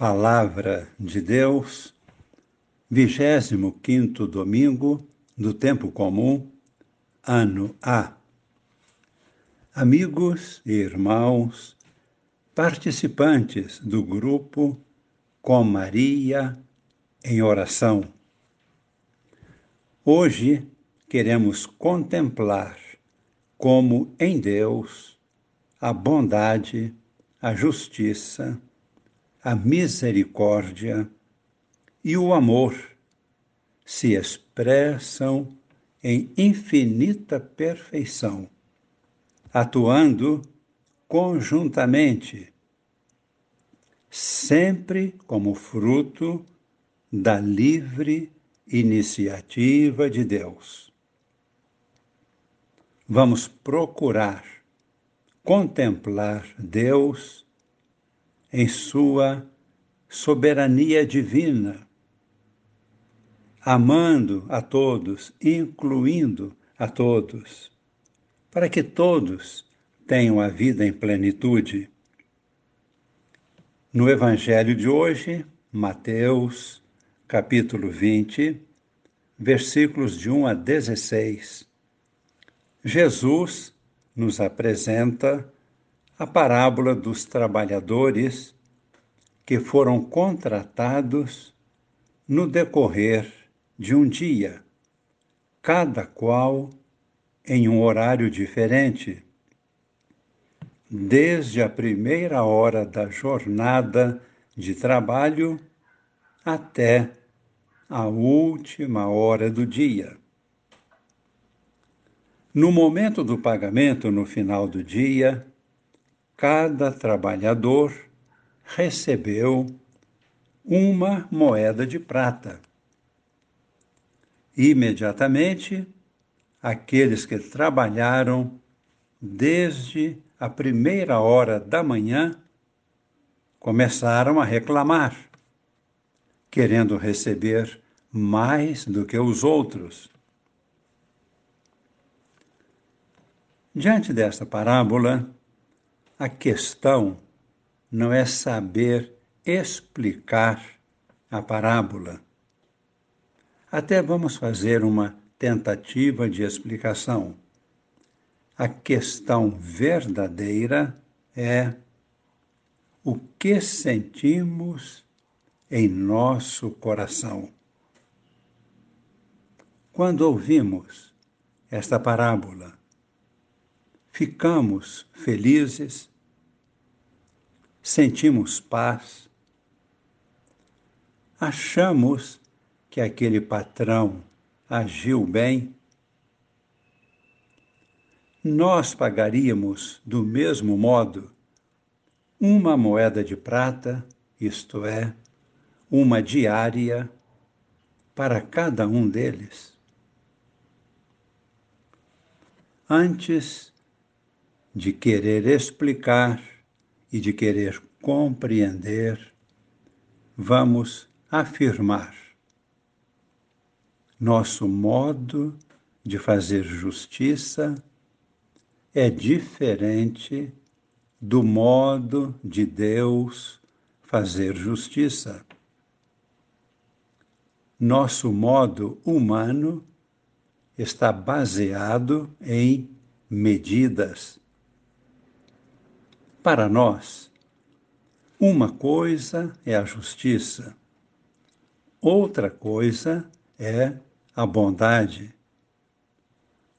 Palavra de Deus, 25 domingo do tempo comum, ano A. Amigos e irmãos, participantes do grupo Com Maria em oração. Hoje queremos contemplar como em Deus a bondade, a justiça, a misericórdia e o amor se expressam em infinita perfeição, atuando conjuntamente, sempre como fruto da livre iniciativa de Deus. Vamos procurar contemplar Deus em sua soberania divina, amando a todos, incluindo a todos, para que todos tenham a vida em plenitude. No Evangelho de hoje, Mateus, capítulo 20, versículos de 1 a 16, Jesus nos apresenta a parábola dos trabalhadores que foram contratados no decorrer de um dia, cada qual em um horário diferente, desde a primeira hora da jornada de trabalho até a última hora do dia. No momento do pagamento, no final do dia, cada trabalhador recebeu uma moeda de prata. Imediatamente, aqueles que trabalharam desde a primeira hora da manhã começaram a reclamar, querendo receber mais do que os outros. Diante desta parábola, a questão não é saber explicar a parábola. Até vamos fazer uma tentativa de explicação. A questão verdadeira é o que sentimos em nosso coração. Quando ouvimos esta parábola, ficamos felizes sentimos paz, achamos que aquele patrão agiu bem, nós pagaríamos do mesmo modo uma moeda de prata, isto é, uma diária, para cada um deles. Antes de querer explicar e de querer compreender, vamos afirmar nosso modo de fazer justiça é diferente do modo de Deus fazer justiça. Nosso modo humano está baseado em medidas para nós, uma coisa é a justiça, outra coisa é a bondade,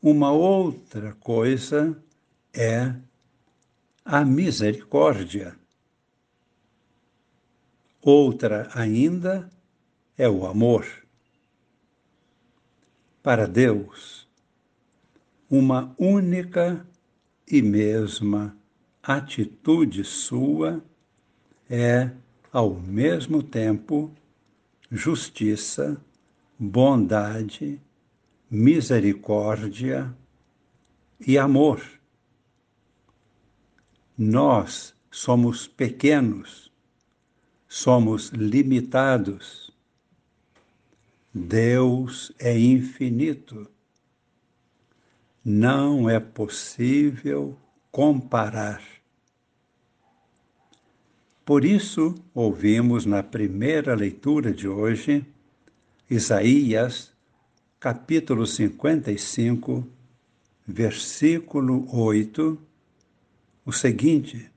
uma outra coisa é a misericórdia, outra ainda é o amor. Para Deus, uma única e mesma atitude sua é, ao mesmo tempo, justiça, bondade, misericórdia e amor. Nós somos pequenos, somos limitados. Deus é infinito. Não é possível comparar. Por isso, ouvimos na primeira leitura de hoje, Isaías, capítulo 55, versículo 8, o seguinte: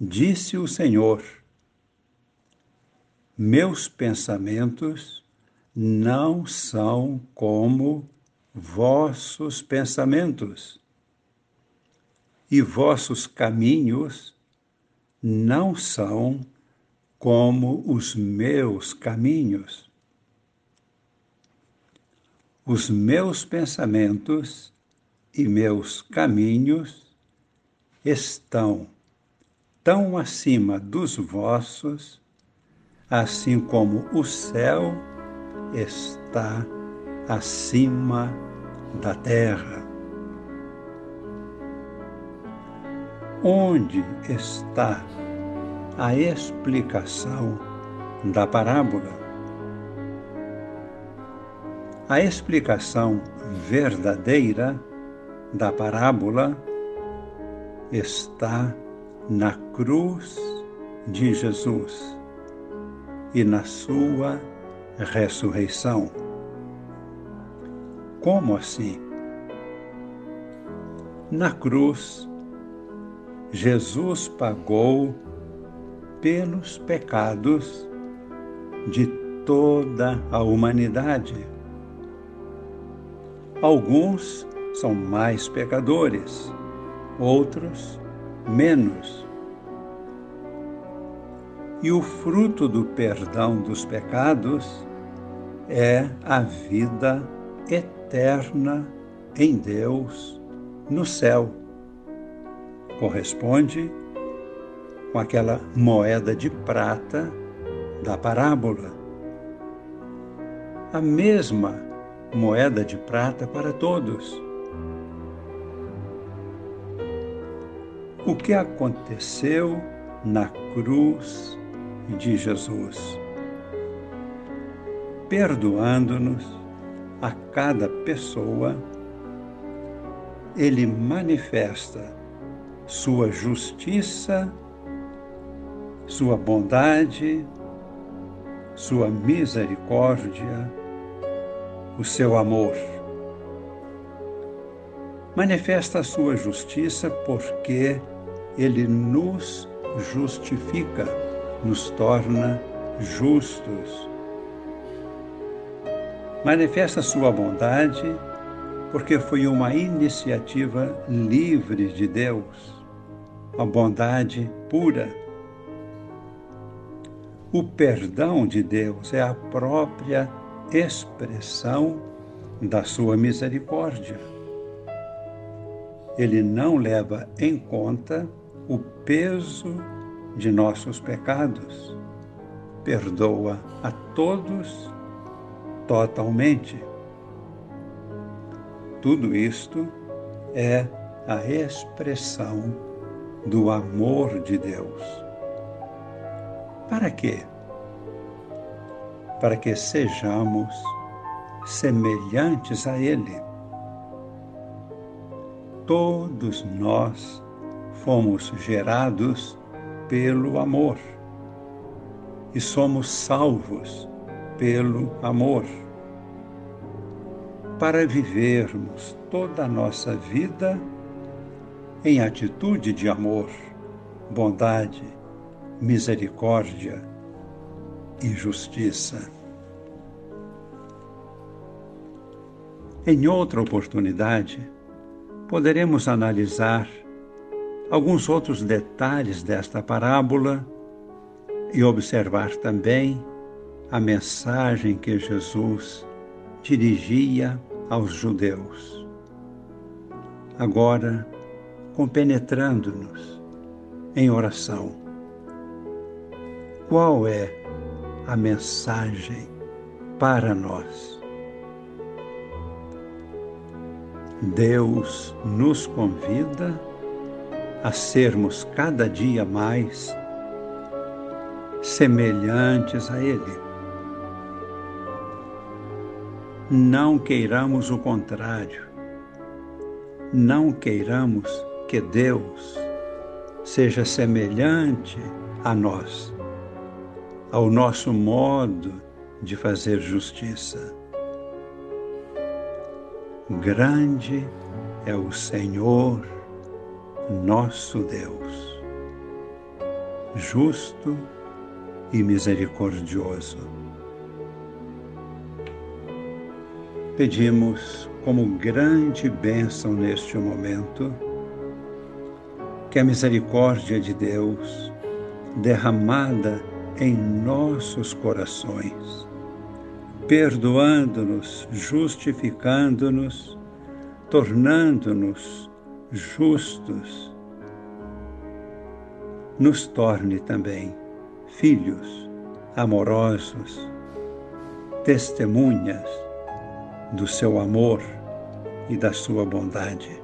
Disse o Senhor, meus pensamentos não são como vossos pensamentos, e vossos caminhos não são como os meus caminhos. Os meus pensamentos e meus caminhos estão tão acima dos vossos, assim como o céu está acima da terra. Onde está a explicação da parábola? A explicação verdadeira da parábola está na cruz de Jesus e na sua ressurreição. Como assim? Na cruz, Jesus pagou pelos pecados de toda a humanidade. Alguns são mais pecadores, outros menos. E o fruto do perdão dos pecados é a vida eterna em Deus no céu. Corresponde com aquela moeda de prata da parábola. A mesma moeda de prata para todos. o que aconteceu na cruz de Jesus, perdoando-nos a cada pessoa, ele manifesta sua justiça, sua bondade, sua misericórdia, o seu amor. Manifesta a sua justiça porque ele nos justifica, nos torna justos. Manifesta sua bondade porque foi uma iniciativa livre de Deus, a bondade pura. O perdão de Deus é a própria expressão da sua misericórdia. Ele não leva em conta o peso de nossos pecados, perdoa a todos totalmente. Tudo isto é a expressão do amor de Deus. Para quê? Para que sejamos semelhantes a Ele. Todos nós fomos gerados pelo amor e somos salvos pelo amor. Para vivermos toda a nossa vida em atitude de amor, bondade, misericórdia e justiça. Em outra oportunidade, poderemos analisar alguns outros detalhes desta parábola e observar também a mensagem que Jesus dirigia aos judeus. Agora, compenetrando-nos em oração, qual é a mensagem para nós? Deus nos convida a sermos cada dia mais semelhantes a Ele. Não queiramos o contrário. Não queiramos que Deus seja semelhante a nós, ao nosso modo de fazer justiça. Grande é o Senhor, nosso Deus, justo e misericordioso. Pedimos como grande bênção neste momento que a misericórdia de Deus, derramada em nossos corações, perdoando-nos, justificando-nos, tornando-nos justos, nos torne também filhos amorosos, testemunhas do seu amor e da sua bondade.